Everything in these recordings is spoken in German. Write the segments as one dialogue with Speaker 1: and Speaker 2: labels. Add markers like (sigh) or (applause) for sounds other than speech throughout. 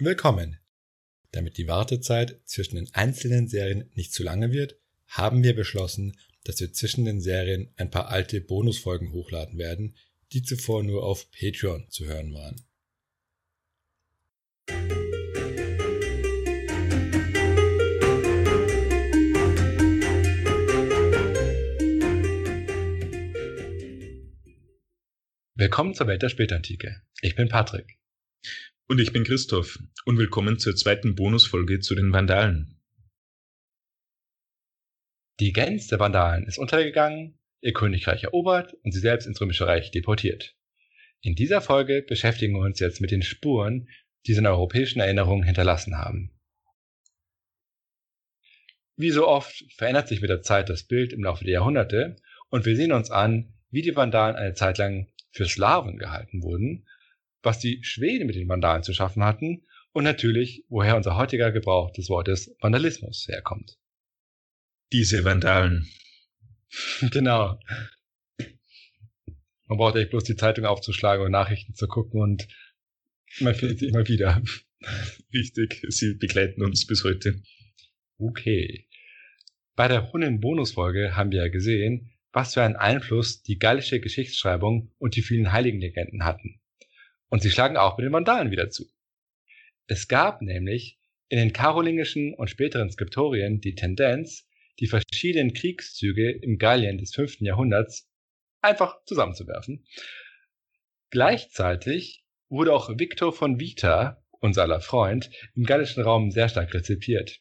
Speaker 1: Willkommen! Damit die Wartezeit zwischen den einzelnen Serien nicht zu lange wird, haben wir beschlossen, dass wir zwischen den Serien ein paar alte Bonusfolgen hochladen werden, die zuvor nur auf Patreon zu hören waren. Willkommen zur Welt der Spätantike. Ich bin Patrick.
Speaker 2: Und ich bin Christoph und willkommen zur zweiten Bonusfolge zu den Vandalen.
Speaker 1: Die Gens der Vandalen ist untergegangen, ihr Königreich erobert und sie selbst ins Römische Reich deportiert. In dieser Folge beschäftigen wir uns jetzt mit den Spuren, die sie in europäischen Erinnerungen hinterlassen haben. Wie so oft verändert sich mit der Zeit das Bild im Laufe der Jahrhunderte und wir sehen uns an, wie die Vandalen eine Zeit lang für Slawen gehalten wurden was die Schweden mit den Vandalen zu schaffen hatten und natürlich, woher unser heutiger Gebrauch des Wortes Vandalismus herkommt.
Speaker 2: Diese Vandalen. (laughs)
Speaker 1: genau. Man braucht echt bloß die Zeitung aufzuschlagen und Nachrichten zu gucken und man findet sie immer wieder. (laughs)
Speaker 2: Richtig, sie begleiten uns bis heute.
Speaker 1: Okay. Bei der Hunnen-Bonusfolge haben wir ja gesehen, was für einen Einfluss die gallische Geschichtsschreibung und die vielen Heiligenlegenden hatten. Und sie schlagen auch mit den Vandalen wieder zu. Es gab nämlich in den karolingischen und späteren Skriptorien die Tendenz, die verschiedenen Kriegszüge im Gallien des 5. Jahrhunderts einfach zusammenzuwerfen. Gleichzeitig wurde auch Victor von Vita, unser aller Freund, im gallischen Raum sehr stark rezipiert,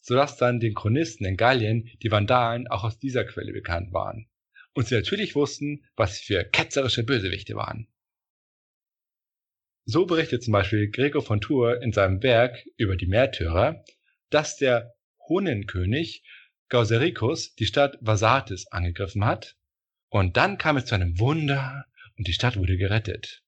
Speaker 1: sodass dann den Chronisten in Gallien die Vandalen auch aus dieser Quelle bekannt waren und sie natürlich wussten, was sie für ketzerische Bösewichte waren. So berichtet zum Beispiel Gregor von Tours in seinem Werk über die Märtyrer, dass der Hunnenkönig Gausericus die Stadt Vasatis angegriffen hat und dann kam es zu einem Wunder und die Stadt wurde gerettet.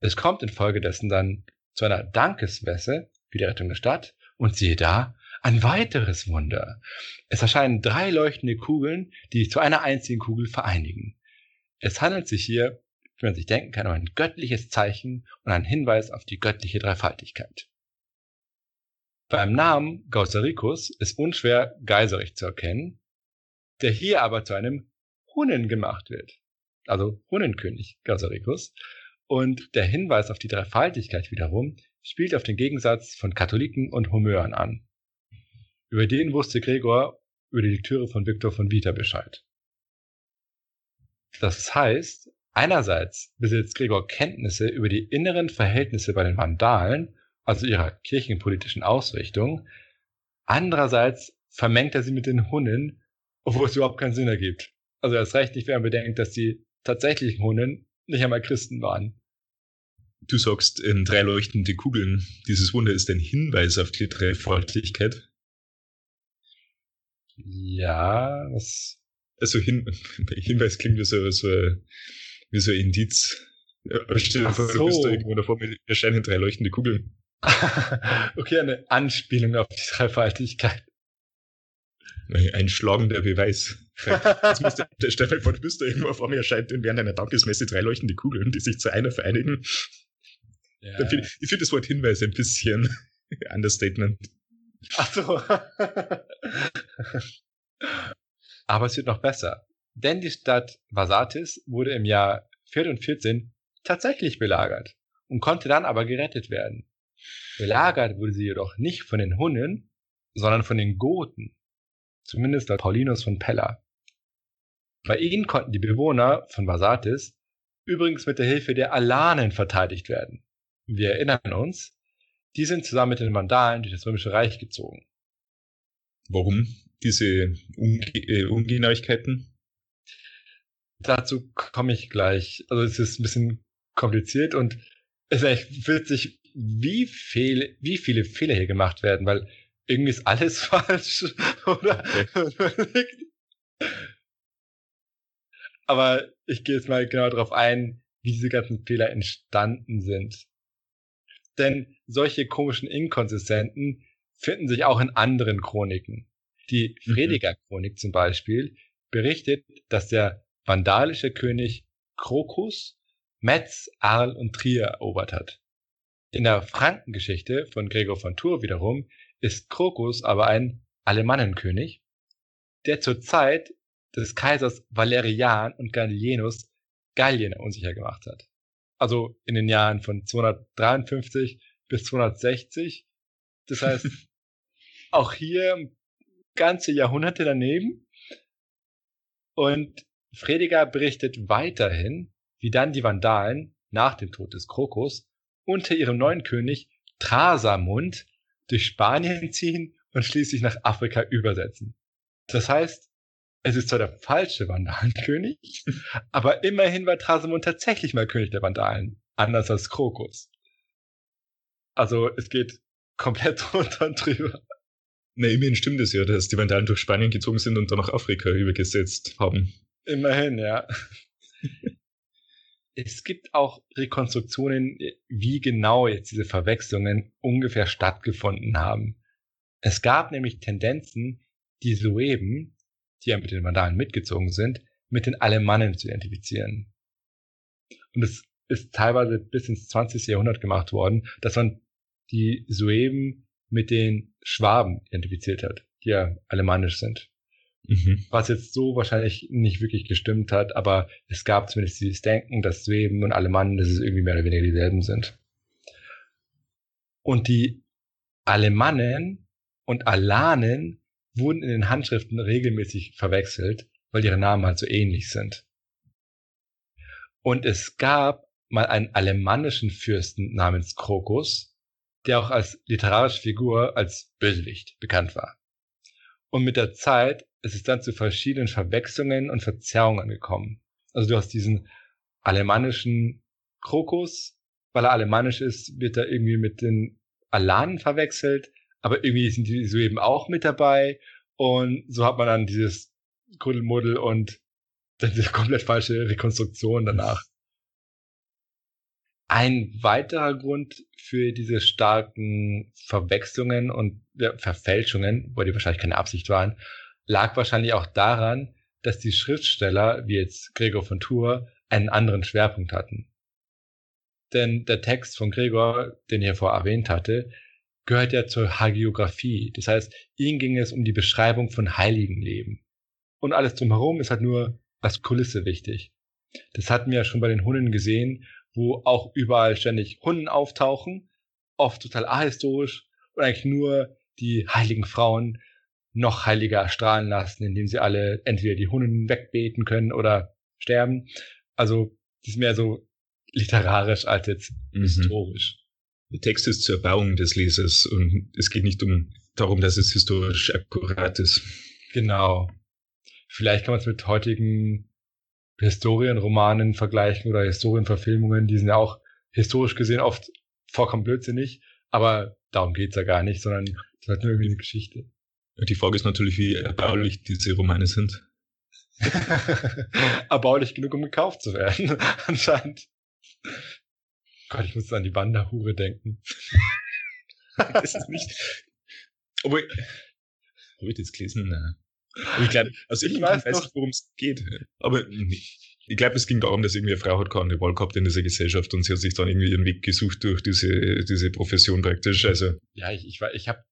Speaker 1: Es kommt infolgedessen dann zu einer Dankesmesse für die Rettung der Stadt und siehe da, ein weiteres Wunder. Es erscheinen drei leuchtende Kugeln, die sich zu einer einzigen Kugel vereinigen. Es handelt sich hier wie man sich denken kann, um ein göttliches Zeichen und ein Hinweis auf die göttliche Dreifaltigkeit. Beim Namen Gausericus ist unschwer Geiserich zu erkennen, der hier aber zu einem Hunnen gemacht wird. Also Hunnenkönig Gausericus. Und der Hinweis auf die Dreifaltigkeit wiederum spielt auf den Gegensatz von Katholiken und Homören an. Über den wusste Gregor über die Lektüre von Viktor von Vita Bescheid. Das heißt, Einerseits besitzt Gregor Kenntnisse über die inneren Verhältnisse bei den Vandalen, also ihrer kirchenpolitischen Ausrichtung. Andererseits vermengt er sie mit den Hunnen, obwohl es überhaupt keinen Sinn ergibt. Also erst recht nicht, wenn man bedenkt, dass die tatsächlichen Hunnen nicht einmal Christen waren.
Speaker 2: Du sagst in drei leuchtende Kugeln, dieses Wunder ist ein Hinweis auf die Dreifaltigkeit.
Speaker 1: Ja, was.
Speaker 2: Also Hin (laughs) Hinweis klingt wie so, so wie so ein Indiz. Stell dir vor, so. du bist da irgendwo davor, mir erscheinen drei leuchtende Kugeln. (laughs)
Speaker 1: okay, eine Anspielung auf die Dreifaltigkeit.
Speaker 2: Ein schlagender Beweis. Stell dir vor, du bist da irgendwo vor mir erscheint während einer Dankesmesse drei leuchtende Kugeln, die sich zu einer vereinigen. Ja. Ich finde das Wort Hinweis ein bisschen (laughs) Understatement.
Speaker 1: Ach so. (laughs) Aber es wird noch besser. Denn die Stadt Vasatis wurde im Jahr 14 tatsächlich belagert und konnte dann aber gerettet werden. Belagert wurde sie jedoch nicht von den Hunnen, sondern von den Goten. Zumindest laut Paulinus von Pella. Bei ihnen konnten die Bewohner von Vasatis übrigens mit der Hilfe der Alanen verteidigt werden. Wir erinnern uns, die sind zusammen mit den Vandalen durch das Römische Reich gezogen.
Speaker 2: Warum diese Unge äh, Ungenauigkeiten?
Speaker 1: Dazu komme ich gleich. Also es ist ein bisschen kompliziert und es ist echt witzig, wie viel, wie viele Fehler hier gemacht werden, weil irgendwie ist alles (laughs) falsch, oder? (laughs) Aber ich gehe jetzt mal genau darauf ein, wie diese ganzen Fehler entstanden sind. Denn solche komischen Inkonsistenten finden sich auch in anderen Chroniken. Die mhm. Frediger Chronik zum Beispiel berichtet, dass der vandalische König Crocus Metz, Arles und Trier erobert hat. In der Frankengeschichte von Gregor von Tours wiederum ist Krokus aber ein Alemannenkönig, der zur Zeit des Kaisers Valerian und Gallienus Gallien unsicher gemacht hat. Also in den Jahren von 253 bis 260. Das heißt, (laughs) auch hier ganze Jahrhunderte daneben. Und Frediger berichtet weiterhin, wie dann die Vandalen nach dem Tod des Krokus unter ihrem neuen König Trasamund durch Spanien ziehen und schließlich nach Afrika übersetzen. Das heißt, es ist zwar der falsche Vandalenkönig, (laughs) aber immerhin war Trasamund tatsächlich mal König der Vandalen, anders als Krokus. Also es geht komplett (laughs) drunter und drüber.
Speaker 2: Na, immerhin stimmt es ja, dass die Vandalen durch Spanien gezogen sind und dann nach Afrika übergesetzt haben.
Speaker 1: Immerhin, ja. es gibt auch Rekonstruktionen, wie genau jetzt diese Verwechslungen ungefähr stattgefunden haben. Es gab nämlich Tendenzen, die Sueben, die ja mit den Vandalen mitgezogen sind, mit den Alemannen zu identifizieren. Und es ist teilweise bis ins 20. Jahrhundert gemacht worden, dass man die Sueben mit den Schwaben identifiziert hat, die ja alemannisch sind. Mhm. Was jetzt so wahrscheinlich nicht wirklich gestimmt hat, aber es gab zumindest dieses Denken, dass Schweben und Alemannen, dass es irgendwie mehr oder weniger dieselben sind. Und die Alemannen und Alanen wurden in den Handschriften regelmäßig verwechselt, weil ihre Namen halt so ähnlich sind. Und es gab mal einen alemannischen Fürsten namens Krokus, der auch als literarische Figur als Bösewicht bekannt war. Und mit der Zeit ist es dann zu verschiedenen Verwechslungen und Verzerrungen gekommen. Also du hast diesen alemannischen Krokus, weil er alemannisch ist, wird er irgendwie mit den Alanen verwechselt, aber irgendwie sind die so eben auch mit dabei und so hat man dann dieses Kuddelmuddel und dann diese komplett falsche Rekonstruktion danach. Ein weiterer Grund für diese starken Verwechslungen und ja, Verfälschungen, wo die wahrscheinlich keine Absicht waren, lag wahrscheinlich auch daran, dass die Schriftsteller, wie jetzt Gregor von Tours, einen anderen Schwerpunkt hatten. Denn der Text von Gregor, den ich ja vorher erwähnt hatte, gehört ja zur Hagiografie. Das heißt, ihm ging es um die Beschreibung von Heiligenleben. Und alles drumherum ist halt nur als Kulisse wichtig. Das hatten wir ja schon bei den Hunden gesehen, wo auch überall ständig Hunden auftauchen, oft total ahistorisch und eigentlich nur die heiligen Frauen noch heiliger erstrahlen lassen, indem sie alle entweder die Hunden wegbeten können oder sterben. Also, das ist mehr so literarisch als jetzt mhm. historisch.
Speaker 2: Der Text ist zur Erbauung des Lesers und es geht nicht um darum, dass es historisch akkurat ist.
Speaker 1: Genau. Vielleicht kann man es mit heutigen Historienromanen vergleichen oder Historienverfilmungen, die sind ja auch historisch gesehen oft vollkommen blödsinnig, aber darum geht's ja gar nicht, sondern es ist halt nur irgendwie eine Geschichte.
Speaker 2: Die Frage ist natürlich, wie erbaulich diese Romane sind. (laughs)
Speaker 1: erbaulich genug, um gekauft zu werden, (laughs) anscheinend. Gott, ich muss an die Wanderhure denken.
Speaker 2: das ist nicht. Obwohl, habe ich das gelesen? Nein. Ich glaube, also ich, ich weiß, weiß nicht, worum es geht. Aber ich glaube, es ging darum, dass irgendwie eine Frau hat keine Wahl gehabt in dieser Gesellschaft und sie hat sich dann irgendwie ihren Weg gesucht durch diese, diese Profession praktisch. Also.
Speaker 1: Ja, ich, ich, ich habe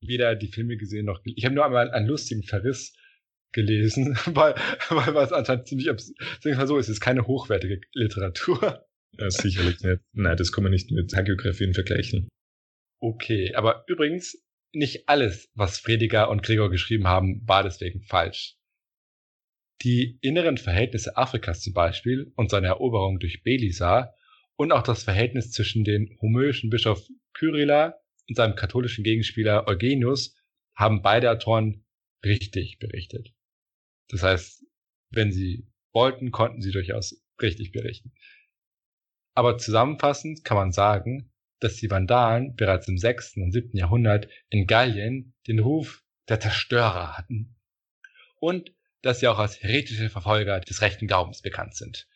Speaker 1: weder die Filme gesehen noch, ich habe nur einmal einen lustigen Verriss gelesen, (laughs) weil, weil was anscheinend ziemlich, sagen wir so, es ist keine hochwertige Literatur.
Speaker 2: Ja, sicherlich nicht. Nein, das kann man nicht mit Hagiografien vergleichen.
Speaker 1: Okay, aber übrigens, nicht alles, was Frediger und Gregor geschrieben haben, war deswegen falsch. Die inneren Verhältnisse Afrikas zum Beispiel und seine Eroberung durch Belisar und auch das Verhältnis zwischen dem homöischen Bischof Kyrilla und seinem katholischen Gegenspieler Eugenius haben beide Autoren richtig berichtet. Das heißt, wenn sie wollten, konnten sie durchaus richtig berichten. Aber zusammenfassend kann man sagen, dass die Vandalen bereits im 6. und 7. Jahrhundert in Gallien den Ruf der Zerstörer hatten und dass sie auch als heretische Verfolger des rechten Glaubens bekannt sind.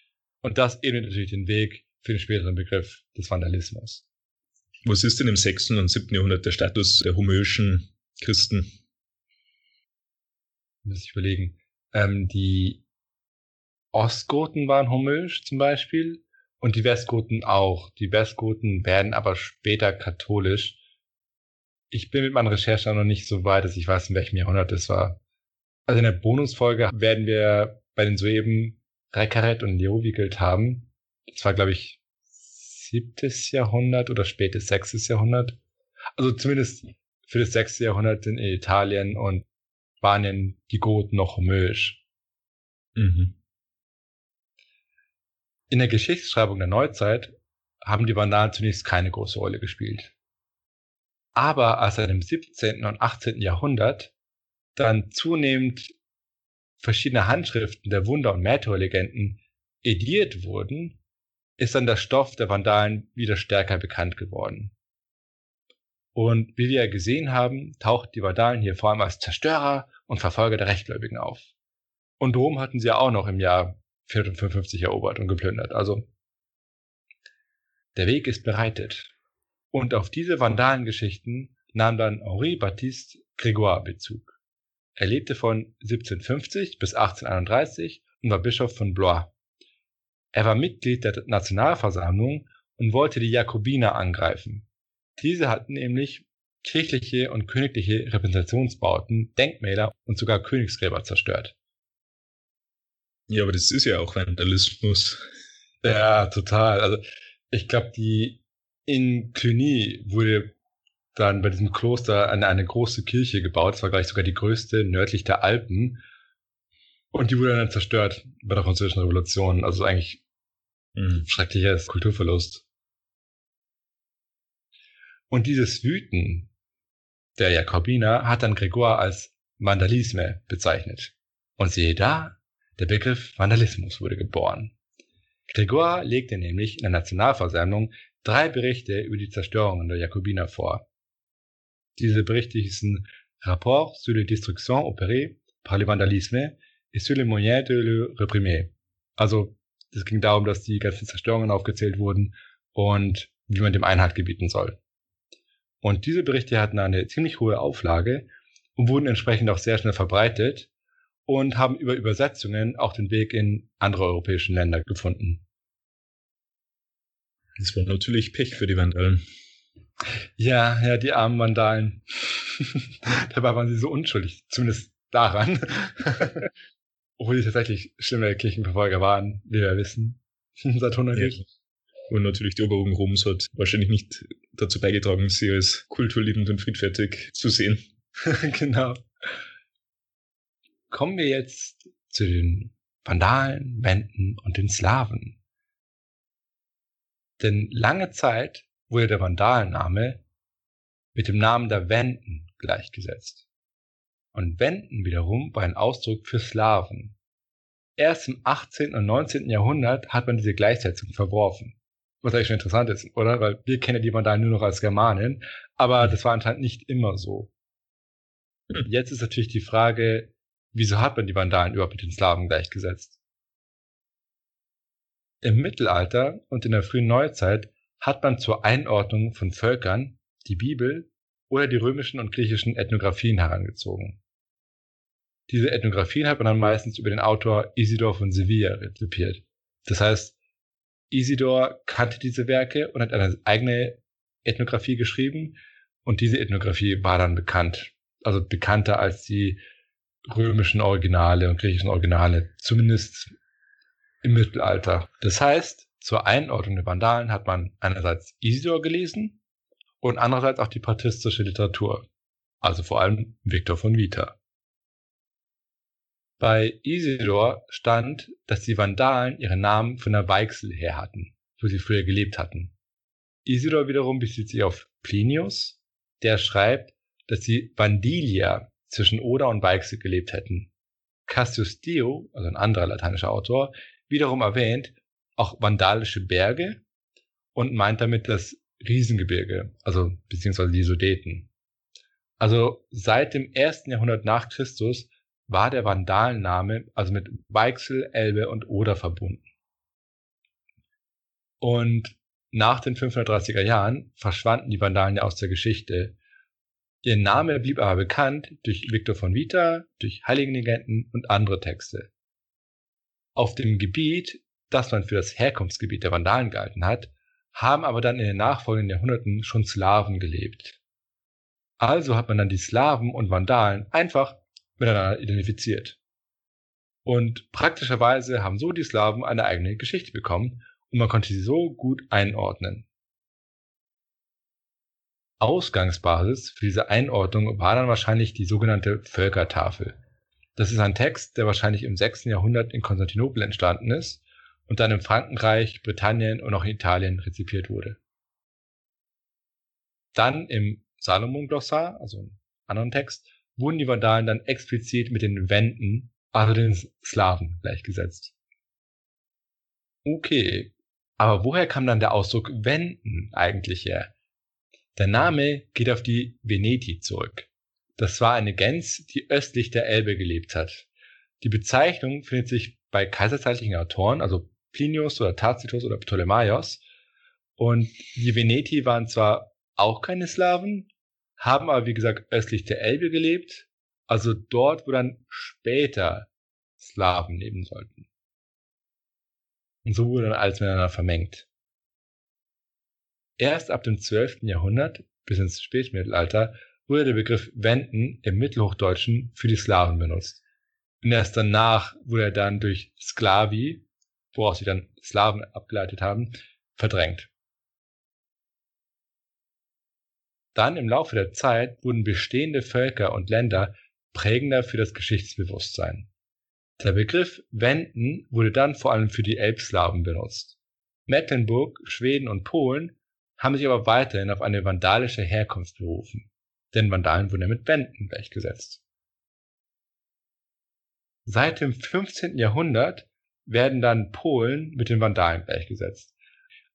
Speaker 1: Und das ebnet natürlich den Weg für den späteren Begriff des Vandalismus.
Speaker 2: Was ist denn im 6. und 7. Jahrhundert der Status der homöischen Christen?
Speaker 1: Muss ich überlegen. Ähm, die Ostgoten waren homöisch zum Beispiel Und die Westgoten auch. Die Westgoten werden aber später katholisch. Ich bin mit meinen Recherchen noch nicht so weit, dass ich weiß, in welchem Jahrhundert das war. Also in der Bonusfolge werden wir bei den Sueben Rekaret und Leovigild haben. Das war, glaube ich, siebtes Jahrhundert oder spätes sechstes Jahrhundert. Also zumindest für das sechste Jahrhundert in Italien und Spanien die Goten noch Mösch. Mhm. In der Geschichtsschreibung der Neuzeit haben die Vandalen zunächst keine große Rolle gespielt. Aber als seit dem 17. und 18. Jahrhundert dann zunehmend verschiedene Handschriften der Wunder- und Märtyrerlegenden ediert wurden, ist dann der Stoff der Vandalen wieder stärker bekannt geworden. Und wie wir gesehen haben, taucht die Vandalen hier vor allem als Zerstörer und Verfolger der Rechtgläubigen auf. Und Rom hatten sie ja auch noch im Jahr 455 erobert und geplündert. Also der Weg ist bereitet. Und auf diese Vandalengeschichten nahm dann Henri Baptiste Grégoire Bezug. Er lebte von 1750 bis 1831 und war Bischof von Blois. Er war Mitglied der Nationalversammlung und wollte die Jakobiner angreifen. Diese hatten nämlich kirchliche und königliche Repräsentationsbauten, Denkmäler und sogar Königsgräber zerstört.
Speaker 2: Ja, aber das ist ja auch Vandalismus.
Speaker 1: Ja, total. Also ich glaube, die in Cluny wurde dann bei diesem Kloster eine, eine große Kirche gebaut. Das war gleich sogar die größte nördlich der Alpen. Und die wurde dann zerstört bei der Französischen Revolution. Also eigentlich ein schrecklicher Kulturverlust. Und dieses Wüten der Jakobiner hat dann Grégoire als Vandalisme bezeichnet. Und siehe da, der Begriff Vandalismus wurde geboren. Grégoire legte nämlich in der Nationalversammlung drei Berichte über die Zerstörungen der Jakobiner vor. Diese Berichte hießen Rapport sur les destructions opérées par le vandalisme et sur les moyens de le réprimer. Also, es ging darum, dass die ganzen Zerstörungen aufgezählt wurden und wie man dem Einhalt gebieten soll. Und diese Berichte hatten eine ziemlich hohe Auflage und wurden entsprechend auch sehr schnell verbreitet und haben über Übersetzungen auch den Weg in andere europäische Länder gefunden.
Speaker 2: Das war natürlich Pech für die Vandalen.
Speaker 1: Ja, ja, die armen Vandalen. (laughs) Dabei waren sie so unschuldig, zumindest daran. (laughs) Obwohl sie tatsächlich schlimme Kirchenverfolger waren, wie wir wissen. (laughs) Seit 100 Jahren.
Speaker 2: Und natürlich die Eroberung Roms hat wahrscheinlich nicht dazu beigetragen, sie als kulturliebend und friedfertig zu sehen. (laughs)
Speaker 1: genau. Kommen wir jetzt zu den Vandalen, Wenden und den Slawen. Denn lange Zeit wurde der Vandalenname mit dem Namen der Wenden gleichgesetzt. Und Wenden wiederum war ein Ausdruck für Slawen. Erst im 18. und 19. Jahrhundert hat man diese Gleichsetzung verworfen. Was eigentlich schon interessant ist, oder? Weil wir kennen die Vandalen nur noch als Germanen, aber das war anscheinend nicht immer so. Jetzt ist natürlich die Frage, wieso hat man die Vandalen überhaupt mit den Slawen gleichgesetzt? Im Mittelalter und in der frühen Neuzeit hat man zur Einordnung von Völkern die Bibel oder die römischen und griechischen Ethnographien herangezogen. Diese Ethnographien hat man dann meistens über den Autor Isidor von Sevilla rezipiert. Das heißt, Isidor kannte diese Werke und hat eine eigene Ethnographie geschrieben und diese Ethnographie war dann bekannt. Also bekannter als die römischen Originale und griechischen Originale, zumindest im Mittelalter. Das heißt, zur Einordnung der Vandalen hat man einerseits Isidor gelesen und andererseits auch die patristische Literatur, also vor allem Victor von Vita. Bei Isidor stand, dass die Vandalen ihren Namen von der Weichsel her hatten, wo sie früher gelebt hatten. Isidor wiederum bezieht sich auf Plinius, der schreibt, dass die Vandilia zwischen Oder und Weichsel gelebt hätten. Cassius Dio, also ein anderer lateinischer Autor, wiederum erwähnt auch vandalische Berge und meint damit das Riesengebirge, also beziehungsweise die Sudeten. Also seit dem ersten Jahrhundert nach Christus war der Vandalenname also mit Weichsel, Elbe und Oder verbunden. Und nach den 530er Jahren verschwanden die Vandalen ja aus der Geschichte. Ihr Name blieb aber bekannt durch Victor von Vita, durch Heiligenlegenden und andere Texte. Auf dem Gebiet das man für das Herkunftsgebiet der Vandalen gehalten hat, haben aber dann in den nachfolgenden Jahrhunderten schon Slawen gelebt. Also hat man dann die Slawen und Vandalen einfach miteinander identifiziert. Und praktischerweise haben so die Slawen eine eigene Geschichte bekommen und man konnte sie so gut einordnen. Ausgangsbasis für diese Einordnung war dann wahrscheinlich die sogenannte Völkertafel. Das ist ein Text, der wahrscheinlich im 6. Jahrhundert in Konstantinopel entstanden ist und dann in Frankenreich, Britannien und auch in Italien rezipiert wurde. Dann im Salomon-Glossar, also im anderen Text, wurden die Vandalen dann explizit mit den Wenden, also den Slawen, gleichgesetzt. Okay, aber woher kam dann der Ausdruck Wenden eigentlich her? Der Name geht auf die Veneti zurück. Das war eine Gens, die östlich der Elbe gelebt hat. Die Bezeichnung findet sich bei kaiserzeitlichen Autoren, also Plinius oder Tacitus oder Ptolemaios. Und die Veneti waren zwar auch keine Slawen, haben aber wie gesagt östlich der Elbe gelebt, also dort, wo dann später Slawen leben sollten. Und so wurde dann alles miteinander vermengt. Erst ab dem 12. Jahrhundert bis ins Spätmittelalter wurde der Begriff Wenden im Mittelhochdeutschen für die Slawen benutzt. Und erst danach wurde er dann durch Sklavi, woraus sie dann Slawen abgeleitet haben, verdrängt. Dann im Laufe der Zeit wurden bestehende Völker und Länder prägender für das Geschichtsbewusstsein. Der Begriff Wenden wurde dann vor allem für die Elbslawen benutzt. Mecklenburg, Schweden und Polen haben sich aber weiterhin auf eine vandalische Herkunft berufen, denn Vandalen wurden ja mit Wenden gleichgesetzt. Seit dem 15. Jahrhundert werden dann Polen mit den Vandalen gleichgesetzt.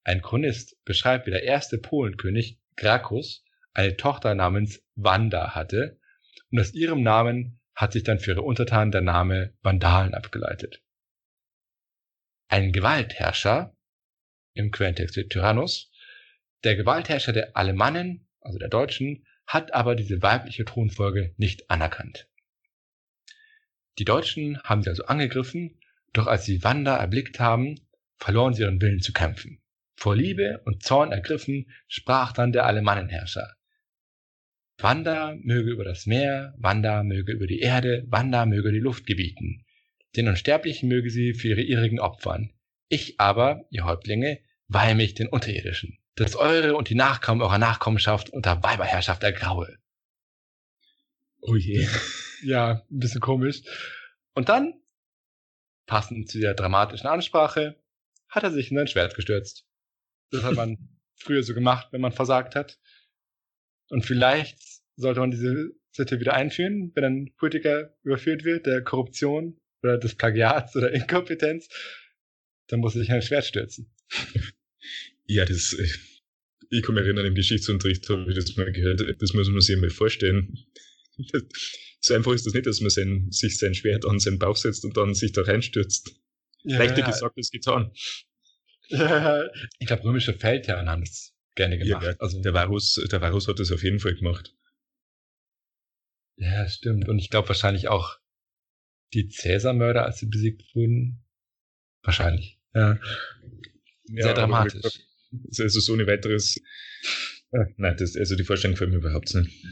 Speaker 1: Ein Chronist beschreibt, wie der erste Polenkönig Gracchus eine Tochter namens Wanda hatte und aus ihrem Namen hat sich dann für ihre Untertanen der Name Vandalen abgeleitet. Ein Gewaltherrscher im Quellentext Tyrannus der Gewaltherrscher der Alemannen, also der Deutschen, hat aber diese weibliche Thronfolge nicht anerkannt. Die Deutschen haben sie also angegriffen, doch als sie Wanda erblickt haben, verloren sie ihren Willen zu kämpfen. Vor Liebe und Zorn ergriffen, sprach dann der Alemannenherrscher. Wanda möge über das Meer, Wanda möge über die Erde, Wanda möge die Luft gebieten. Den Unsterblichen möge sie für ihre ihrigen opfern. Ich aber, ihr Häuptlinge, weihe mich den Unterirdischen dass eure und die Nachkommen eurer Nachkommenschaft unter Weiberherrschaft ergraue.
Speaker 2: Oh je. (laughs)
Speaker 1: Ja, ein bisschen komisch. Und dann, passend zu der dramatischen Ansprache, hat er sich in sein Schwert gestürzt. Das hat man (laughs) früher so gemacht, wenn man versagt hat. Und vielleicht sollte man diese Sitte wieder einführen, wenn ein Politiker überführt wird, der Korruption oder des Plagiats oder Inkompetenz, dann muss er sich in ein Schwert stürzen. (laughs)
Speaker 2: Ja, das, äh, ich kann mich erinnern, im Geschichtsunterricht habe ich das mal gehört, das muss man sich einmal vorstellen. (laughs) So einfach ist das nicht, dass man sein, sich sein Schwert an seinen Bauch setzt und dann sich da reinstürzt. Ja, Leichter gesagt als getan.
Speaker 1: Ja, (laughs) ich glaube, römische Feldherren haben das gerne gemacht. Ja,
Speaker 2: also, der Varus, der Varus hat das auf jeden Fall gemacht.
Speaker 1: Ja, stimmt. Und ich glaube wahrscheinlich auch die Cäsar-Mörder, als sie besiegt wurden. Wahrscheinlich. Ja. Sehr dramatisch.
Speaker 2: Also so ein weiteres. Ah, nein, das, also die Vorstellung gefällt mir überhaupt nicht.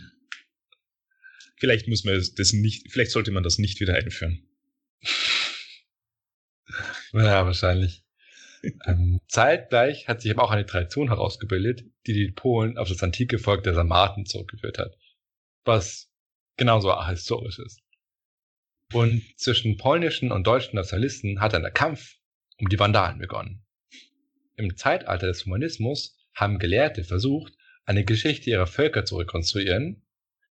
Speaker 2: Vielleicht muss man das nicht, vielleicht sollte man das nicht wieder einführen.
Speaker 1: Ja, wahrscheinlich. Ähm, zeitgleich hat sich aber auch eine Tradition herausgebildet, die die Polen auf das antike Volk der Sarmaten zurückgeführt hat. Was genauso historisch ist. Und zwischen polnischen und deutschen Nationalisten hat dann der Kampf um die Vandalen begonnen. Im Zeitalter des Humanismus haben Gelehrte versucht, eine Geschichte ihrer Völker zu rekonstruieren,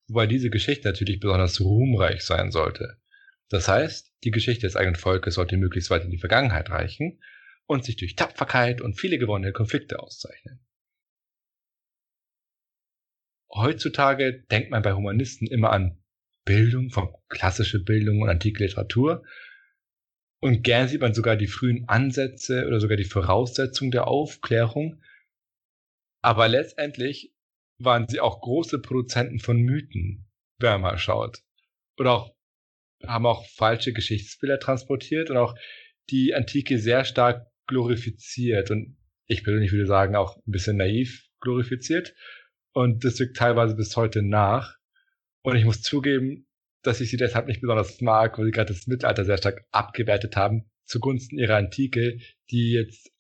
Speaker 1: wobei diese Geschichte natürlich besonders ruhmreich sein sollte. Das heißt, die Geschichte des eigenen Volkes sollte möglichst weit in die Vergangenheit reichen und sich durch Tapferkeit und viele gewonnene Konflikte auszeichnen. Heutzutage denkt man bei Humanisten immer an Bildung, von klassische Bildung und antike Literatur, und gern sieht man sogar die frühen Ansätze oder sogar die Voraussetzungen der Aufklärung. Aber letztendlich waren sie auch große Produzenten von Mythen, wer mal schaut. Oder auch, haben auch falsche Geschichtsbilder transportiert und auch die Antike sehr stark glorifiziert und ich persönlich würde sagen auch ein bisschen naiv glorifiziert und das wirkt teilweise bis heute nach. Und ich muss zugeben, dass ich sie deshalb nicht besonders mag, weil sie gerade das Mittelalter sehr stark abgewertet haben zugunsten ihrer Antike, die jetzt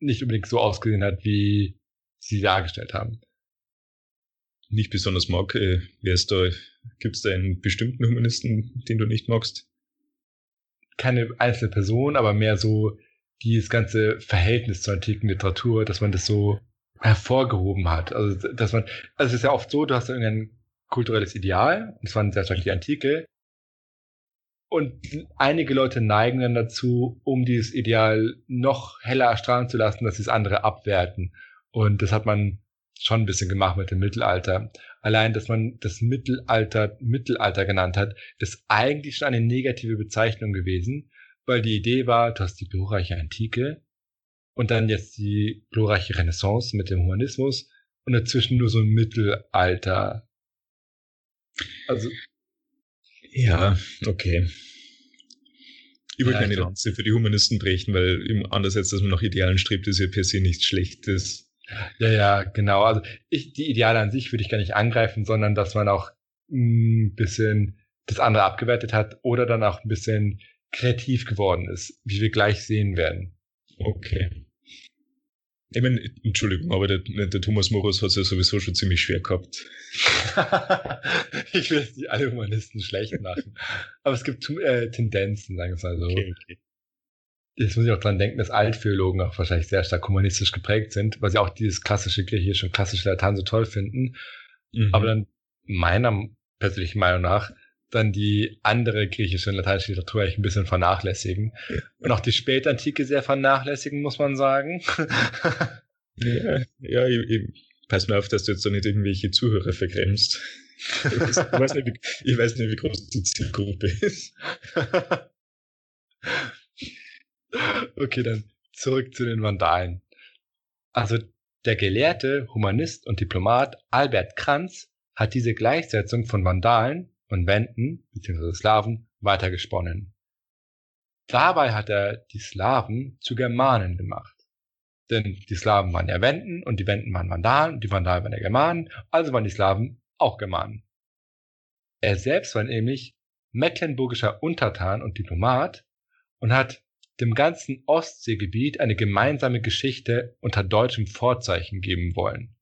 Speaker 1: nicht unbedingt so ausgesehen hat, wie sie dargestellt haben.
Speaker 2: Nicht besonders mag, äh, wer ist da, gibt es da einen bestimmten Humanisten, den du nicht magst?
Speaker 1: Keine einzelne Person, aber mehr so dieses ganze Verhältnis zur antiken Literatur, dass man das so hervorgehoben hat. Also, dass man, also es ist ja oft so, du hast irgendein kulturelles Ideal, und zwar sehr stark die Antike, und einige Leute neigen dann dazu, um dieses Ideal noch heller erstrahlen zu lassen, dass sie das andere abwerten. Und das hat man schon ein bisschen gemacht mit dem Mittelalter. Allein, dass man das Mittelalter Mittelalter genannt hat, ist eigentlich schon eine negative Bezeichnung gewesen, weil die Idee war, du hast die glorreiche Antike und dann jetzt die glorreiche Renaissance mit dem Humanismus und dazwischen nur so ein Mittelalter.
Speaker 2: Also ja, okay. Ich wollte ja, keine Lanze für die Humanisten brechen, weil andererseits, dass man nach Idealen strebt, ist ja per se nichts Schlechtes.
Speaker 1: Ja, ja, genau. Also ich, die Ideale an sich würde ich gar nicht angreifen, sondern dass man auch ein bisschen das andere abgewertet hat oder dann auch ein bisschen kreativ geworden ist, wie wir gleich sehen werden.
Speaker 2: Okay. Ich meine, Entschuldigung, aber der, der Thomas Morus hat es ja sowieso schon ziemlich schwer gehabt. (laughs)
Speaker 1: ich will jetzt nicht alle Humanisten schlecht machen. Aber es gibt äh, Tendenzen, sagen wir es mal so. Okay, okay. Jetzt muss ich auch dran denken, dass Altphilologen auch wahrscheinlich sehr stark humanistisch geprägt sind, weil sie auch dieses klassische Griechisch und klassische Latein so toll finden. Mhm. Aber dann meiner persönlichen Meinung nach dann die andere griechische und lateinische Literatur eigentlich ein bisschen vernachlässigen. Und auch die Spätantike sehr vernachlässigen, muss man sagen.
Speaker 2: ja, (laughs) ja ich, ich, pass mal auf, dass du jetzt so nicht irgendwelche Zuhörer vergrämst. Ich weiß, nicht, wie, ich weiß nicht, wie groß die Zielgruppe ist. (laughs)
Speaker 1: okay, dann zurück zu den Vandalen. Also der Gelehrte, Humanist und Diplomat Albert Kranz hat diese Gleichsetzung von Vandalen und Wenden bzw. Slawen weitergesponnen. Dabei hat er die Slawen zu Germanen gemacht. Denn die Slawen waren ja Wenden und die Wenden waren Vandalen und die Vandalen waren ja Germanen, also waren die Slawen auch Germanen. Er selbst war nämlich mecklenburgischer Untertan und Diplomat und hat dem ganzen Ostseegebiet eine gemeinsame Geschichte unter deutschem Vorzeichen geben wollen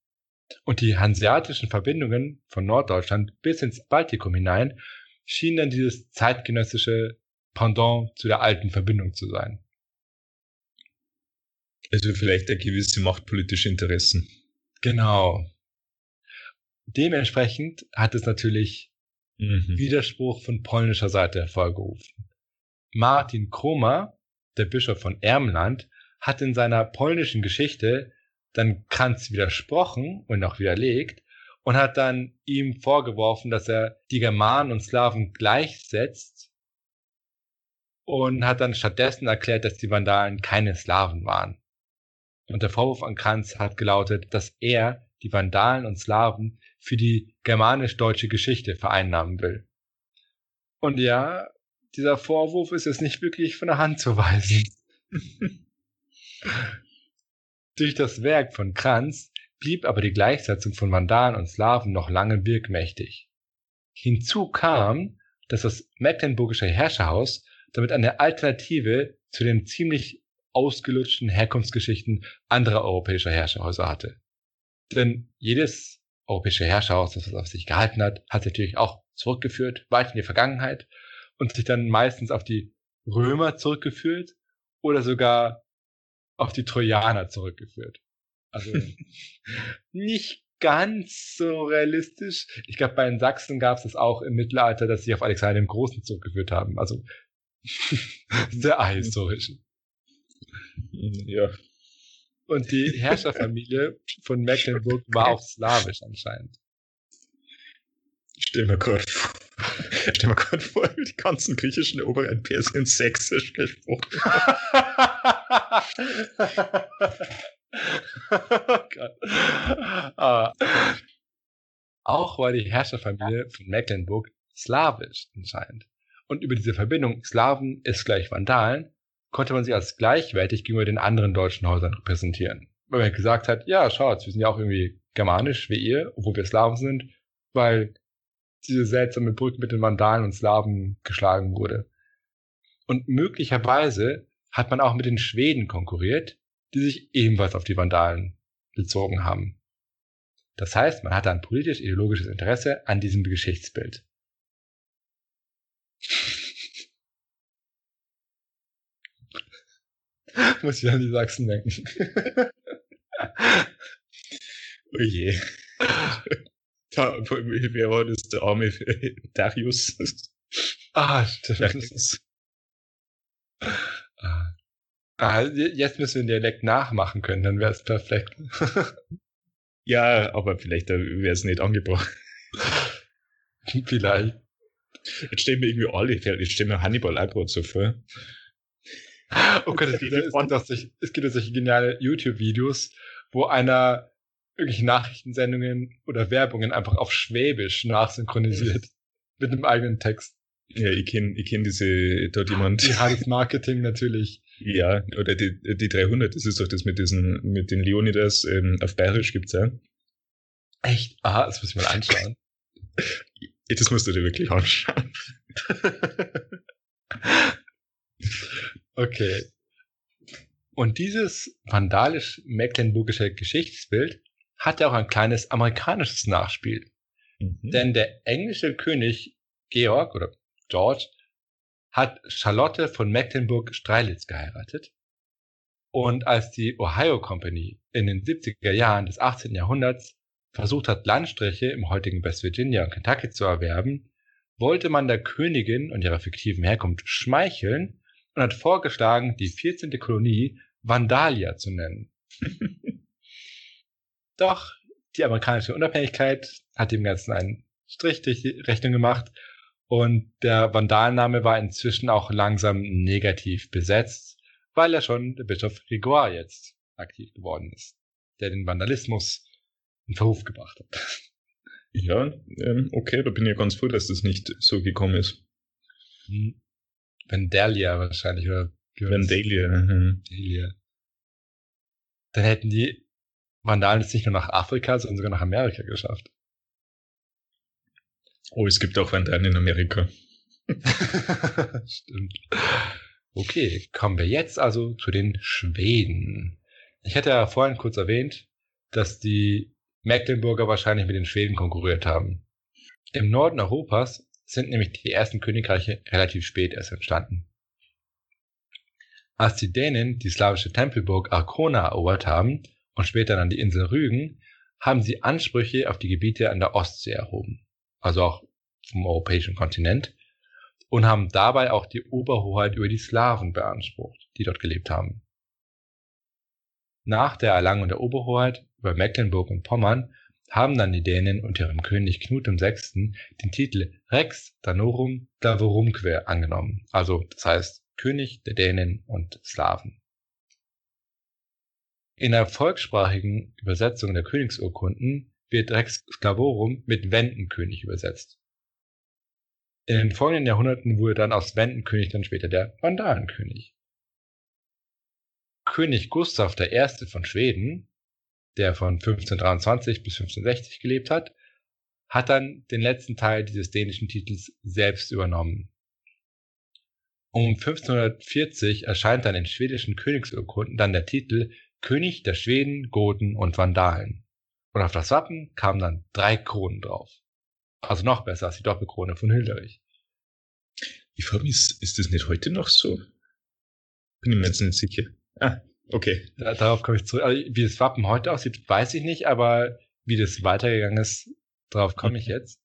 Speaker 1: und die hanseatischen Verbindungen von Norddeutschland bis ins Baltikum hinein schienen dann dieses zeitgenössische Pendant zu der alten Verbindung zu sein.
Speaker 2: Also vielleicht ein gewisse machtpolitische Interessen.
Speaker 1: Genau. Dementsprechend hat es natürlich mhm. Widerspruch von polnischer Seite hervorgerufen. Martin Kromer, der Bischof von Ermland, hat in seiner polnischen Geschichte dann Kranz widersprochen und auch widerlegt und hat dann ihm vorgeworfen, dass er die Germanen und Slawen gleichsetzt und hat dann stattdessen erklärt, dass die Vandalen keine Slawen waren. Und der Vorwurf an Kranz hat gelautet, dass er die Vandalen und Slawen für die germanisch-deutsche Geschichte vereinnahmen will. Und ja, dieser Vorwurf ist jetzt nicht wirklich von der Hand zu weisen. (laughs) Durch das Werk von Kranz blieb aber die Gleichsetzung von Vandalen und Slawen noch lange wirkmächtig. Hinzu kam, dass das mecklenburgische Herrscherhaus damit eine Alternative zu den ziemlich ausgelutschten Herkunftsgeschichten anderer europäischer Herrscherhäuser hatte. Denn jedes europäische Herrscherhaus, das es auf sich gehalten hat, hat natürlich auch zurückgeführt, weit in die Vergangenheit und sich dann meistens auf die Römer zurückgeführt oder sogar auf die Trojaner zurückgeführt. Also (laughs) nicht ganz so realistisch. Ich glaube, bei den Sachsen gab es das auch im Mittelalter, dass sie auf Alexander den Großen zurückgeführt haben. Also (laughs) sehr ahistorisch.
Speaker 2: Ja.
Speaker 1: Und die Herrscherfamilie von Mecklenburg war auch slawisch anscheinend.
Speaker 2: stell mir gerade vor, stell mir gerade vor, die ganzen griechischen Oberrheinpäer sind sächsisch gesprochen. (laughs) (laughs)
Speaker 1: ah. Auch war die Herrscherfamilie von Mecklenburg slawisch anscheinend. Und über diese Verbindung Slawen ist gleich Vandalen konnte man sich als gleichwertig gegenüber den anderen deutschen Häusern repräsentieren. Weil man gesagt hat, ja, schaut, wir sind ja auch irgendwie germanisch wie ihr, obwohl wir Slawen sind, weil diese seltsame Brücke mit den Vandalen und Slawen geschlagen wurde. Und möglicherweise hat man auch mit den Schweden konkurriert, die sich ebenfalls auf die Vandalen bezogen haben. Das heißt, man hatte ein politisch-ideologisches Interesse an diesem Geschichtsbild. (laughs) Muss ich an die Sachsen denken. (laughs)
Speaker 2: oh je. Da, wer war das? Der arme Darius.
Speaker 1: Ah, stimmt. Darius. Ah. jetzt müssen wir den Dialekt nachmachen können, dann wäre es perfekt. (laughs)
Speaker 2: ja, aber vielleicht wäre es nicht angebracht. (laughs)
Speaker 1: vielleicht.
Speaker 2: Jetzt stellen wir irgendwie alle, jetzt stellen wir Hannibal auch gerade so vor.
Speaker 1: Oh Gott, es (laughs) gibt, es, gibt auch solche, es gibt auch solche geniale YouTube-Videos, wo einer irgendwelche Nachrichtensendungen oder Werbungen einfach auf Schwäbisch nachsynchronisiert. mit einem eigenen Text.
Speaker 2: Ja, ich kenne ich kenn diese, dort jemand.
Speaker 1: Die hartes Marketing natürlich.
Speaker 2: Ja, oder die, die 300, das ist doch das mit diesen, mit den Leonidas, ähm, auf Bayerisch gibt's ja.
Speaker 1: Echt? Aha, das muss ich mal anschauen. (laughs)
Speaker 2: das musst du dir wirklich anschauen. (laughs)
Speaker 1: okay. Und dieses vandalisch-mecklenburgische Geschichtsbild hat ja auch ein kleines amerikanisches Nachspiel. Mhm. Denn der englische König Georg oder George hat Charlotte von Mecklenburg-Streilitz geheiratet. Und als die Ohio Company in den 70er Jahren des 18. Jahrhunderts versucht hat, Landstriche im heutigen West Virginia und Kentucky zu erwerben, wollte man der Königin und ihrer fiktiven Herkunft schmeicheln und hat vorgeschlagen, die 14. Kolonie Vandalia zu nennen. (laughs) Doch die amerikanische Unabhängigkeit hat dem Ganzen einen Strich durch die Rechnung gemacht und der Vandalname war inzwischen auch langsam negativ besetzt, weil ja schon der Bischof Grégoire jetzt aktiv geworden ist, der den Vandalismus in Verruf gebracht hat.
Speaker 2: Ja, ähm, okay, da bin ich ganz froh, dass das nicht so gekommen ist.
Speaker 1: Hm. Vandalia wahrscheinlich, oder?
Speaker 2: Vandalia. Mhm.
Speaker 1: Vandalia. Dann hätten die Vandalen es nicht nur nach Afrika, sondern sogar nach Amerika geschafft.
Speaker 2: Oh, es gibt auch Vandalen in Amerika. (laughs)
Speaker 1: Stimmt. Okay, kommen wir jetzt also zu den Schweden. Ich hatte ja vorhin kurz erwähnt, dass die Mecklenburger wahrscheinlich mit den Schweden konkurriert haben. Im Norden Europas sind nämlich die ersten Königreiche relativ spät erst entstanden. Als die Dänen die slawische Tempelburg Arkona erobert haben und später dann die Insel Rügen, haben sie Ansprüche auf die Gebiete an der Ostsee erhoben also auch vom europäischen Kontinent, und haben dabei auch die Oberhoheit über die Slawen beansprucht, die dort gelebt haben. Nach der Erlangung der Oberhoheit über Mecklenburg und Pommern haben dann die Dänen unter ihrem König Knut VI. den Titel Rex Danorum Davorumque angenommen, also das heißt König der Dänen und Slawen. In der volkssprachigen Übersetzung der Königsurkunden wird Rex Sclavorum mit Wendenkönig übersetzt. In den folgenden Jahrhunderten wurde dann aus Wendenkönig dann später der Vandalenkönig. König Gustav I. von Schweden, der von 1523 bis 1560 gelebt hat, hat dann den letzten Teil dieses dänischen Titels selbst übernommen. Um 1540 erscheint dann in schwedischen Königsurkunden dann der Titel König der Schweden, Goten und Vandalen. Und auf das Wappen kamen dann drei Kronen drauf. Also noch besser als die Doppelkrone von Hilderich.
Speaker 2: Ich frage mich, ist, ist das nicht heute noch so? Bin ich mir jetzt nicht sicher. Ah, okay.
Speaker 1: Da, darauf komme ich zurück. Also, wie das Wappen heute aussieht, weiß ich nicht, aber wie das weitergegangen ist, darauf komme ich jetzt.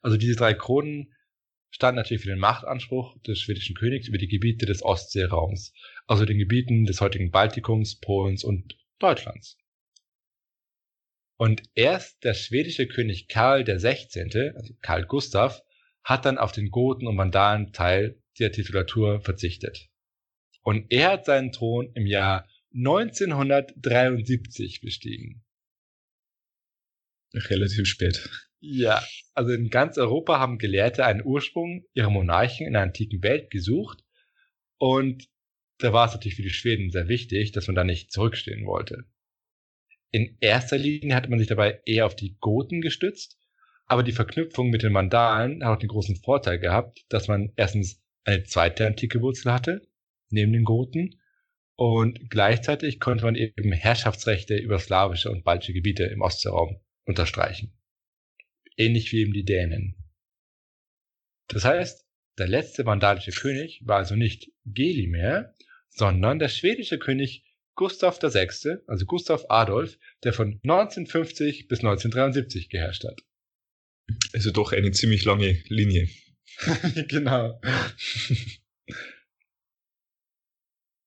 Speaker 1: Also diese drei Kronen standen natürlich für den Machtanspruch des schwedischen Königs über die Gebiete des Ostseeraums, also den Gebieten des heutigen Baltikums, Polens und Deutschlands. Und erst der schwedische König Karl der 16., also Karl Gustav, hat dann auf den Goten und Vandalen Teil der Titulatur verzichtet. Und er hat seinen Thron im Jahr 1973 bestiegen.
Speaker 2: Relativ spät.
Speaker 1: Ja, also in ganz Europa haben Gelehrte einen Ursprung ihrer Monarchen in der antiken Welt gesucht und da war es natürlich für die Schweden sehr wichtig, dass man da nicht zurückstehen wollte. In erster Linie hatte man sich dabei eher auf die Goten gestützt, aber die Verknüpfung mit den Mandalen hat auch den großen Vorteil gehabt, dass man erstens eine zweite antike Wurzel hatte, neben den Goten, und gleichzeitig konnte man eben Herrschaftsrechte über slawische und baltische Gebiete im Ostseeraum unterstreichen. Ähnlich wie eben die Dänen. Das heißt, der letzte vandalische König war also nicht Gelimer, sondern der schwedische König Gustav VI., also Gustav Adolf, der von 1950 bis 1973 geherrscht hat.
Speaker 2: Also doch eine ziemlich lange Linie. (laughs)
Speaker 1: genau.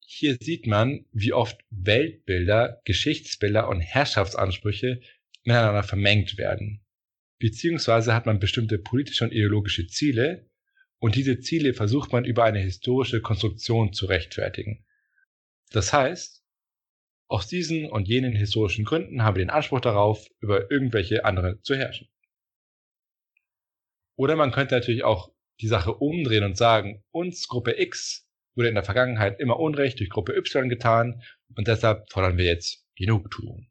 Speaker 1: Hier sieht man, wie oft Weltbilder, Geschichtsbilder und Herrschaftsansprüche miteinander vermengt werden. Beziehungsweise hat man bestimmte politische und ideologische Ziele und diese Ziele versucht man über eine historische Konstruktion zu rechtfertigen. Das heißt, aus diesen und jenen historischen Gründen haben wir den Anspruch darauf, über irgendwelche andere zu herrschen. Oder man könnte natürlich auch die Sache umdrehen und sagen, uns Gruppe X wurde in der Vergangenheit immer Unrecht durch Gruppe Y getan und deshalb fordern wir jetzt Genugtuung.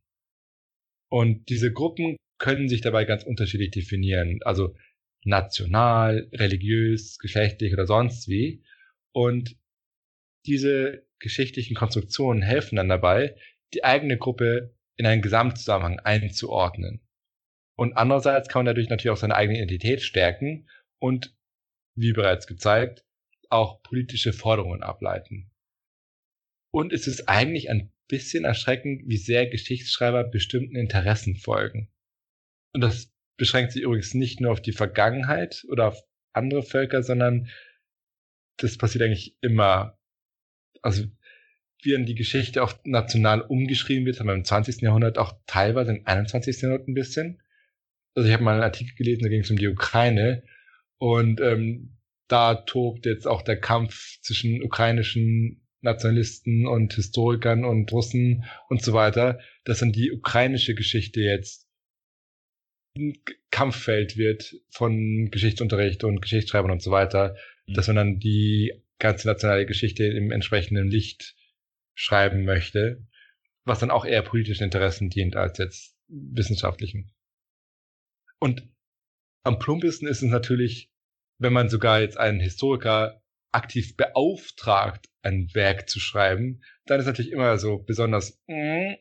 Speaker 1: Und diese Gruppen können sich dabei ganz unterschiedlich definieren, also national, religiös, geschlechtlich oder sonst wie. Und diese geschichtlichen Konstruktionen helfen dann dabei, die eigene Gruppe in einen Gesamtzusammenhang einzuordnen. Und andererseits kann man dadurch natürlich auch seine eigene Identität stärken und, wie bereits gezeigt, auch politische Forderungen ableiten. Und es ist eigentlich ein bisschen erschreckend, wie sehr Geschichtsschreiber bestimmten Interessen folgen. Und das beschränkt sich übrigens nicht nur auf die Vergangenheit oder auf andere Völker, sondern das passiert eigentlich immer. Also, wie dann die Geschichte auch national umgeschrieben wird, haben wir im 20. Jahrhundert auch teilweise im 21. Jahrhundert ein bisschen. Also ich habe mal einen Artikel gelesen, da ging es um die Ukraine und ähm, da tobt jetzt auch der Kampf zwischen ukrainischen Nationalisten und Historikern und Russen und so weiter, dass dann die ukrainische Geschichte jetzt ein Kampffeld wird von Geschichtsunterricht und Geschichtsschreibern und so weiter, mhm. dass man dann die ganze nationale Geschichte im entsprechenden Licht schreiben möchte, was dann auch eher politischen Interessen dient als jetzt wissenschaftlichen. Und am plumpesten ist es natürlich, wenn man sogar jetzt einen Historiker aktiv beauftragt, ein Werk zu schreiben, dann ist natürlich immer so besonders. Mm.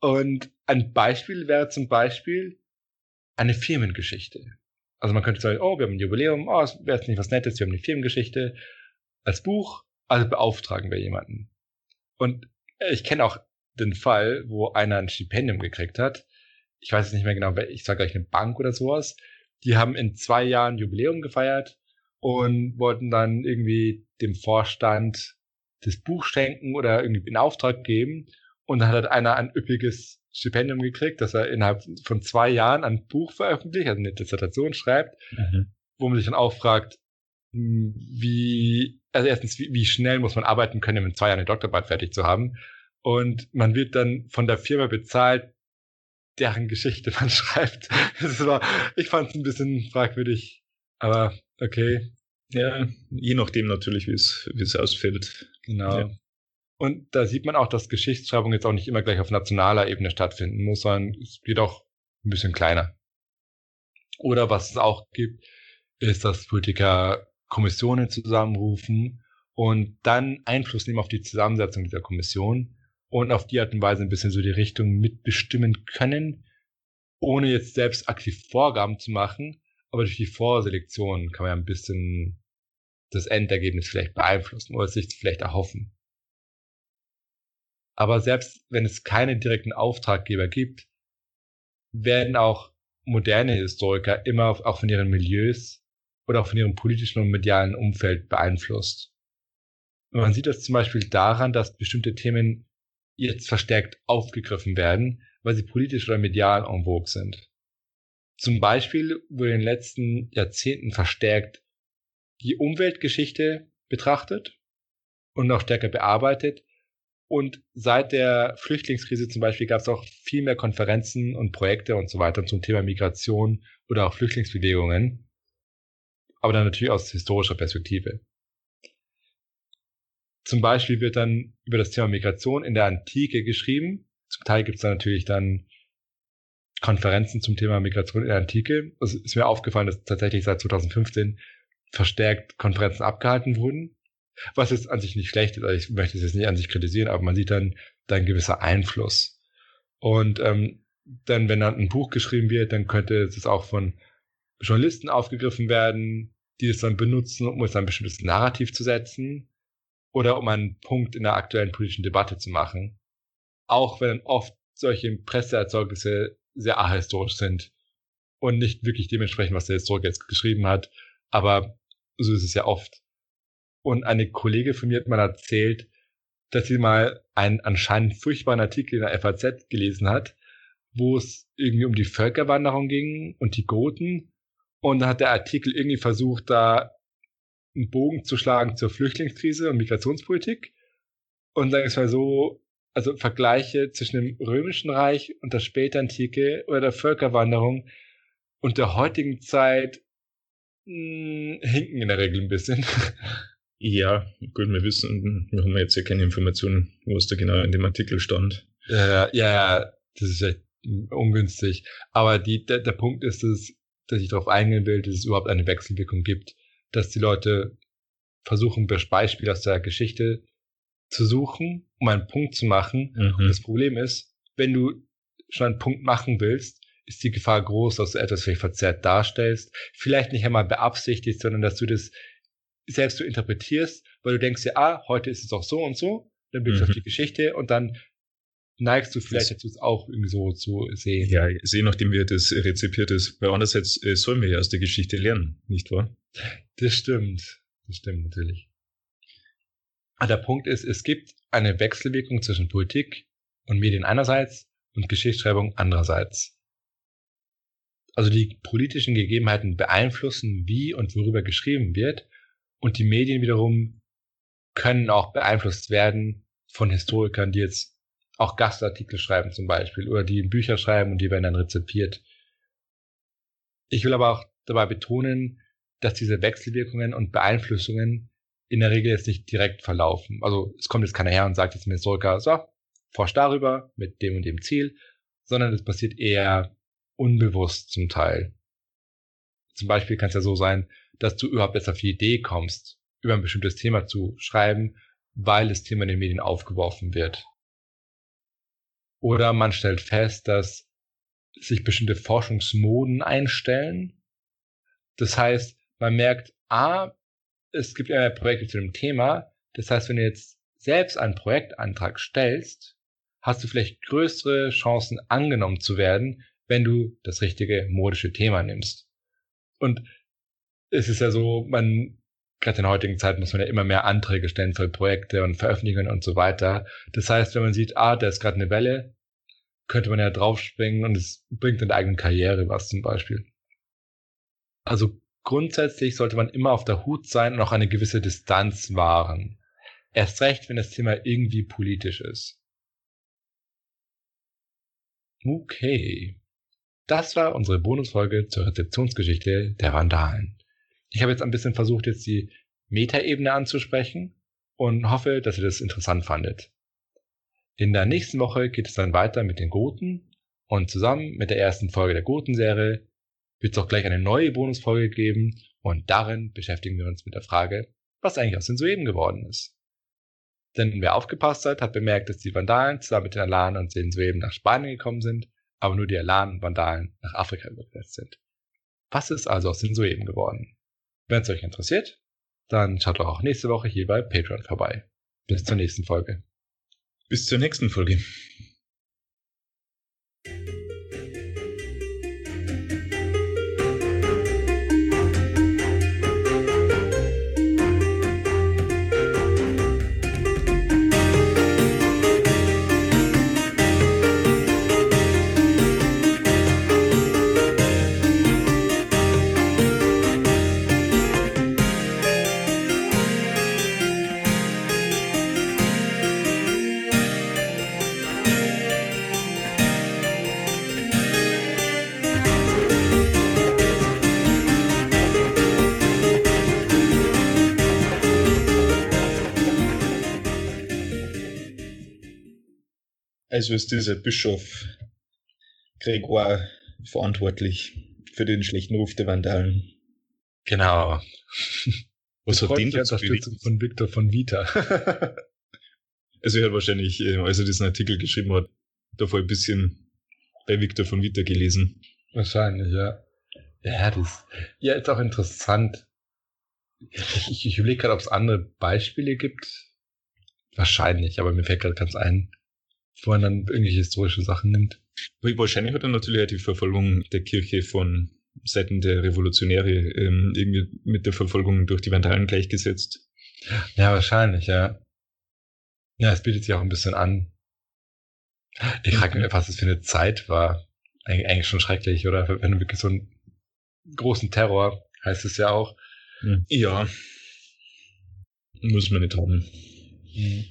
Speaker 1: Und ein Beispiel wäre zum Beispiel eine Firmengeschichte. Also man könnte sagen, oh, wir haben ein Jubiläum, oh, es wäre jetzt nicht was Nettes, wir haben eine Firmengeschichte als Buch, also beauftragen wir jemanden. Und ich kenne auch den Fall, wo einer ein Stipendium gekriegt hat. Ich weiß es nicht mehr genau, ich sage gleich eine Bank oder sowas. Die haben in zwei Jahren Jubiläum gefeiert und wollten dann irgendwie dem Vorstand das Buch schenken oder irgendwie in Auftrag geben. Und dann hat einer ein üppiges Stipendium gekriegt, dass er innerhalb von zwei Jahren ein Buch veröffentlicht, also eine Dissertation schreibt, mhm. wo man sich dann auch fragt, wie, also erstens, wie, wie schnell muss man arbeiten können, um in zwei Jahren eine Doktorarbeit fertig zu haben. Und man wird dann von der Firma bezahlt, deren Geschichte man (laughs) schreibt. Das war, ich fand es ein bisschen fragwürdig, aber okay.
Speaker 2: Ja, je nachdem natürlich, wie es wie es ausfällt.
Speaker 1: Genau. Ja. Und da sieht man auch, dass Geschichtsschreibung jetzt auch nicht immer gleich auf nationaler Ebene stattfinden muss, sondern es geht auch ein bisschen kleiner. Oder was es auch gibt, ist, dass Politiker Kommissionen zusammenrufen und dann Einfluss nehmen auf die Zusammensetzung dieser Kommission und auf die Art und Weise ein bisschen so die Richtung mitbestimmen können, ohne jetzt selbst aktiv Vorgaben zu machen, aber durch die Vorselektion kann man ja ein bisschen das Endergebnis vielleicht beeinflussen oder sich vielleicht erhoffen. Aber selbst wenn es keine direkten Auftraggeber gibt, werden auch moderne Historiker immer auch von ihren Milieus oder auch von ihrem politischen und medialen Umfeld beeinflusst. Man sieht das zum Beispiel daran, dass bestimmte Themen jetzt verstärkt aufgegriffen werden, weil sie politisch oder medial en vogue sind. Zum Beispiel wurde in den letzten Jahrzehnten verstärkt die Umweltgeschichte betrachtet und noch stärker bearbeitet. Und seit der Flüchtlingskrise zum Beispiel gab es auch viel mehr Konferenzen und Projekte und so weiter zum Thema Migration oder auch Flüchtlingsbewegungen. Aber dann natürlich aus historischer Perspektive. Zum Beispiel wird dann über das Thema Migration in der Antike geschrieben. Zum Teil gibt es da natürlich dann Konferenzen zum Thema Migration in der Antike. Es ist mir aufgefallen, dass tatsächlich seit 2015 verstärkt Konferenzen abgehalten wurden. Was jetzt an sich nicht schlecht ist, also ich möchte es jetzt nicht an sich kritisieren, aber man sieht dann, da ein gewisser Einfluss. Und ähm, dann, wenn dann ein Buch geschrieben wird, dann könnte es auch von Journalisten aufgegriffen werden, die es dann benutzen, um es ein bestimmtes Narrativ zu setzen oder um einen Punkt in der aktuellen politischen Debatte zu machen. Auch wenn oft solche Presseerzeugnisse sehr ahistorisch sind und nicht wirklich dementsprechend, was der Historiker jetzt geschrieben hat. Aber so ist es ja oft. Und eine Kollegin von mir hat mal erzählt, dass sie mal einen anscheinend furchtbaren Artikel in der FAZ gelesen hat, wo es irgendwie um die Völkerwanderung ging und die Goten. Und dann hat der Artikel irgendwie versucht, da einen Bogen zu schlagen zur Flüchtlingskrise und Migrationspolitik. Und sagen es mal so, also Vergleiche zwischen dem Römischen Reich und der Spätantike oder der Völkerwanderung und der heutigen Zeit mh, hm, hinken in der Regel ein bisschen. (laughs)
Speaker 2: Ja, gut, wir wissen, wir haben jetzt ja keine Informationen, was da genau in dem Artikel stand.
Speaker 1: Ja, ja, das ist echt ungünstig. Aber die, der, der Punkt ist, dass, dass ich darauf eingehen will, dass es überhaupt eine Wechselwirkung gibt, dass die Leute versuchen, Beispiele aus der Geschichte zu suchen, um einen Punkt zu machen. Mhm. Und das Problem ist, wenn du schon einen Punkt machen willst, ist die Gefahr groß, dass du etwas vielleicht verzerrt darstellst. Vielleicht nicht einmal beabsichtigt, sondern dass du das selbst du interpretierst, weil du denkst ja, ah, heute ist es auch so und so, dann blickst du mhm. auf die Geschichte und dann neigst du vielleicht dazu, es auch irgendwie so zu sehen.
Speaker 2: Ja, je nachdem, wie das rezipiert ist. Weil andererseits äh, sollen wir ja aus der Geschichte lernen, nicht wahr?
Speaker 1: Das stimmt. Das stimmt natürlich. Aber der Punkt ist, es gibt eine Wechselwirkung zwischen Politik und Medien einerseits und Geschichtsschreibung andererseits. Also die politischen Gegebenheiten beeinflussen, wie und worüber geschrieben wird, und die Medien wiederum können auch beeinflusst werden von Historikern, die jetzt auch Gastartikel schreiben zum Beispiel oder die Bücher schreiben und die werden dann rezipiert. Ich will aber auch dabei betonen, dass diese Wechselwirkungen und Beeinflussungen in der Regel jetzt nicht direkt verlaufen. Also es kommt jetzt keiner her und sagt jetzt dem Historiker, so, forsch darüber mit dem und dem Ziel, sondern es passiert eher unbewusst zum Teil. Zum Beispiel kann es ja so sein, dass du überhaupt erst auf die Idee kommst, über ein bestimmtes Thema zu schreiben, weil das Thema in den Medien aufgeworfen wird. Oder man stellt fest, dass sich bestimmte Forschungsmoden einstellen. Das heißt, man merkt, ah, es gibt ja Projekte zu dem Thema. Das heißt, wenn du jetzt selbst einen Projektantrag stellst, hast du vielleicht größere Chancen angenommen zu werden, wenn du das richtige modische Thema nimmst. Und es ist ja so, man, gerade in der heutigen Zeit muss man ja immer mehr Anträge stellen für Projekte und Veröffentlichungen und so weiter. Das heißt, wenn man sieht, ah, da ist gerade eine Welle, könnte man ja draufspringen und es bringt in der eigenen Karriere was zum Beispiel. Also grundsätzlich sollte man immer auf der Hut sein und auch eine gewisse Distanz wahren. Erst recht, wenn das Thema irgendwie politisch ist. Okay. Das war unsere Bonusfolge zur Rezeptionsgeschichte der Vandalen. Ich habe jetzt ein bisschen versucht, jetzt die Metaebene anzusprechen und hoffe, dass ihr das interessant fandet. In der nächsten Woche geht es dann weiter mit den Goten und zusammen mit der ersten Folge der Goten-Serie wird es auch gleich eine neue Bonusfolge geben und darin beschäftigen wir uns mit der Frage, was eigentlich aus den Sueben geworden ist. Denn wer aufgepasst hat, hat bemerkt, dass die Vandalen zusammen mit den Alanen und den Sueben nach Spanien gekommen sind, aber nur die Alanen und Vandalen nach Afrika übergesetzt sind. Was ist also aus den Sueben geworden? Wenn es euch interessiert, dann schaut doch auch nächste Woche hier bei Patreon vorbei. Bis zur nächsten Folge.
Speaker 2: Bis zur nächsten Folge. Also ist dieser Bischof Grégoire verantwortlich für den schlechten Ruf der Vandalen.
Speaker 1: Genau. (laughs)
Speaker 2: Was hat den
Speaker 1: die
Speaker 2: dazu
Speaker 1: Unterstützung von Victor von Vita. (laughs)
Speaker 2: Also er hat wahrscheinlich, äh, als er diesen Artikel geschrieben hat, davor ein bisschen bei Victor von Vita gelesen.
Speaker 1: Wahrscheinlich, ja. Ja, das ja, ist auch interessant. Ich, ich, ich überlege gerade, ob es andere Beispiele gibt. Wahrscheinlich, aber mir fällt gerade ganz ein, wo man dann irgendwelche historische Sachen nimmt.
Speaker 2: Wahrscheinlich hat er natürlich die Verfolgung der Kirche von Seiten der Revolutionäre ähm, irgendwie mit der Verfolgung durch die Vandalen gleichgesetzt.
Speaker 1: Ja, wahrscheinlich, ja. Ja, es bietet sich auch ein bisschen an. Ich frage mich, was es für eine Zeit war. Eig eigentlich schon schrecklich, oder? Wenn du wirklich so einen großen Terror, heißt es ja auch.
Speaker 2: Ja. Muss man nicht haben.
Speaker 1: Mhm.